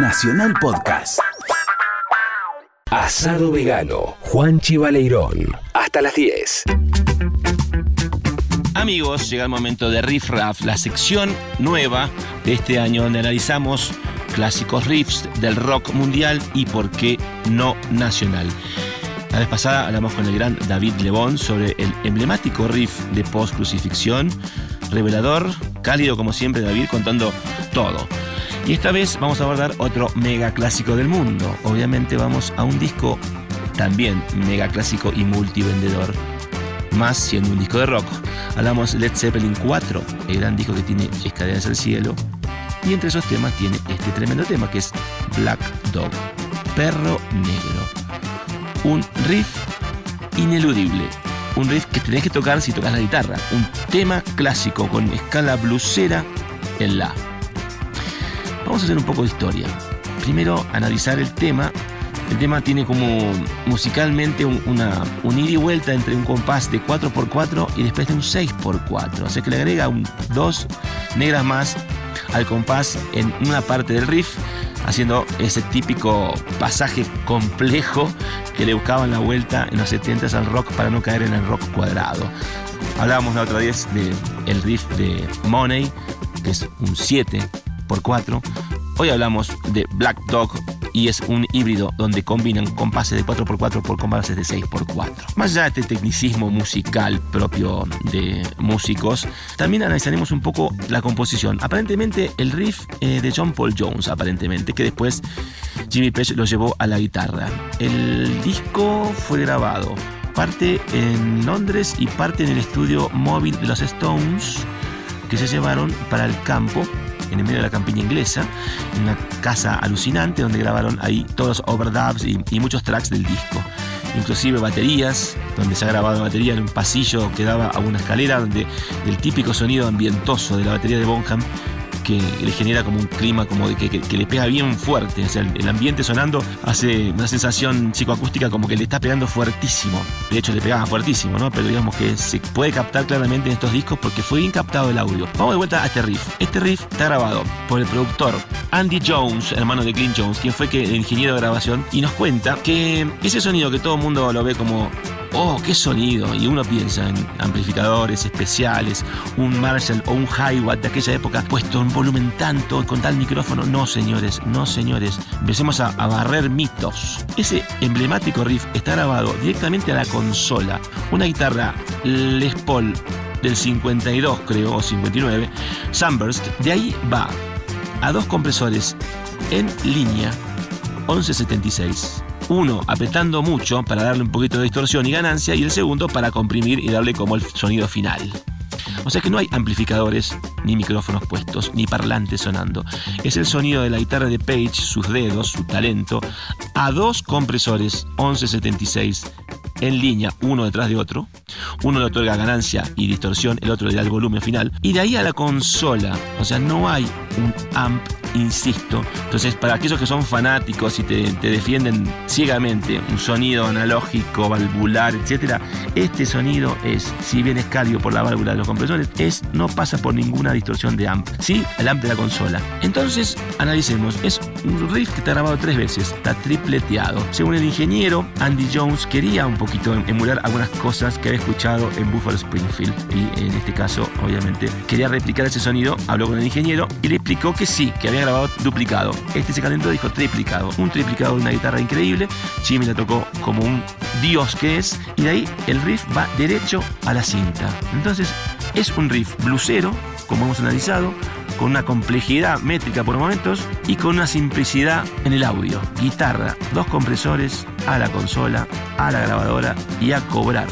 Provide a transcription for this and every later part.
Nacional Podcast. Asado vegano. Juan Chivaleirón. Hasta las 10. Amigos, llega el momento de Riff Raff, la sección nueva de este año donde analizamos clásicos riffs del rock mundial y por qué no nacional. La vez pasada hablamos con el gran David Lebón sobre el emblemático riff de post-crucifixión, revelador, cálido como siempre David contando todo. Y esta vez vamos a abordar otro mega clásico del mundo. Obviamente vamos a un disco también mega clásico y multivendedor, más siendo un disco de rock. Hablamos Led Zeppelin 4, el gran disco que tiene Escaleras al Cielo. Y entre esos temas tiene este tremendo tema que es Black Dog, Perro Negro. Un riff ineludible. Un riff que tenés que tocar si tocas la guitarra. Un tema clásico con escala blusera en la. Vamos a hacer un poco de historia. Primero analizar el tema el tema tiene como musicalmente un, una, un ida y vuelta entre un compás de 4x4 y después de un 6x4. O sea que le agrega un, dos negras más al compás en una parte del riff, haciendo ese típico pasaje complejo que le buscaban la vuelta en los 70s al rock para no caer en el rock cuadrado. Hablábamos la otra vez del el riff de Money, que es un 7x4. Hoy hablamos de Black Dog, y es un híbrido donde combinan compases de 4x4 por compases de 6x4. Más allá de este tecnicismo musical propio de músicos, también analizaremos un poco la composición. Aparentemente el riff eh, de John Paul Jones, aparentemente, que después Jimmy Page lo llevó a la guitarra. El disco fue grabado parte en Londres y parte en el estudio móvil de los Stones que se llevaron para el campo en el medio de la campiña inglesa, en una casa alucinante donde grabaron ahí todos los overdubs y, y muchos tracks del disco. Inclusive baterías, donde se ha grabado batería en un pasillo que daba a una escalera, donde el típico sonido ambientoso de la batería de Bonham que le genera como un clima como de que, le pega bien fuerte. O sea, el, el, ambiente sonando hace una sensación psicoacústica como que le está pegando fuertísimo. De hecho, le pegaba fuertísimo, ¿no? Pero digamos que se puede captar claramente en estos discos porque fue bien captado el audio. Vamos de vuelta a este riff. Este riff está grabado por el productor Andy Jones, hermano de Clint Jones, quien fue que, el ingeniero de grabación, y nos cuenta que ese sonido que todo el mundo lo ve como oh, qué sonido. Y uno piensa en amplificadores especiales, un Marshall o un Hi-Watt de aquella época puesto en volumen tanto, con tal micrófono. No, señores, no, señores. Empecemos a, a barrer mitos. Ese emblemático riff está grabado directamente a la consola. Una guitarra Les Paul del 52, creo, o 59, Sunburst. De ahí va a dos compresores en línea 1176 uno apretando mucho para darle un poquito de distorsión y ganancia y el segundo para comprimir y darle como el sonido final. O sea que no hay amplificadores, ni micrófonos puestos, ni parlantes sonando. Es el sonido de la guitarra de Page, sus dedos, su talento, a dos compresores 1176 en línea, uno detrás de otro. Uno le otorga ganancia y distorsión, el otro le da el volumen final. Y de ahí a la consola, o sea, no hay un amp insisto. Entonces, para aquellos que son fanáticos y te, defienden ciegamente un sonido analógico, valvular, etc., este sonido es, si bien es cálido por la válvula de los compresores, es, no pasa por ninguna distorsión de amp. Sí, el amp de la consola. Entonces, analicemos. Es un riff que está grabado tres veces, está tripleteado. Según el ingeniero, Andy Jones quería un poquito emular algunas cosas que había escuchado en Buffalo Springfield. Y en este caso, obviamente, quería replicar ese sonido. Habló con el ingeniero y le explicó que sí, que había duplicado. Este se calentó dijo triplicado. Un triplicado de una guitarra increíble. Jimmy la tocó como un dios que es. Y de ahí el riff va derecho a la cinta. Entonces es un riff blusero, como hemos analizado, con una complejidad métrica por momentos y con una simplicidad en el audio. Guitarra, dos compresores, a la consola, a la grabadora y a cobrar.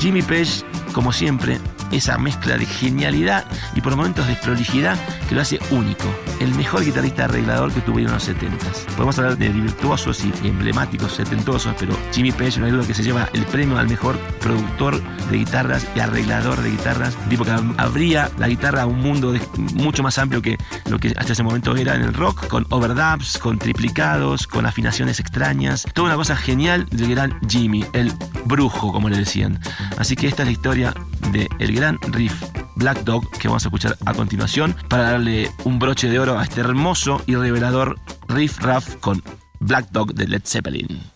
Jimmy Page, como siempre, esa mezcla de genialidad y por momentos de prolijidad que lo hace único. El mejor guitarrista arreglador que tuvieron los 70s. Podemos hablar de virtuosos y emblemáticos setentosos, pero Jimmy Page no hay duda que se lleva el premio al mejor productor de guitarras y arreglador de guitarras. Tipo que abría la guitarra a un mundo mucho más amplio que lo que hasta ese momento era en el rock, con overdubs, con triplicados, con afinaciones extrañas. Toda una cosa genial del gran Jimmy, el brujo, como le decían. Así que esta es la historia de el gran riff Black Dog que vamos a escuchar a continuación para darle un broche de oro a este hermoso y revelador riff raff con Black Dog de Led Zeppelin.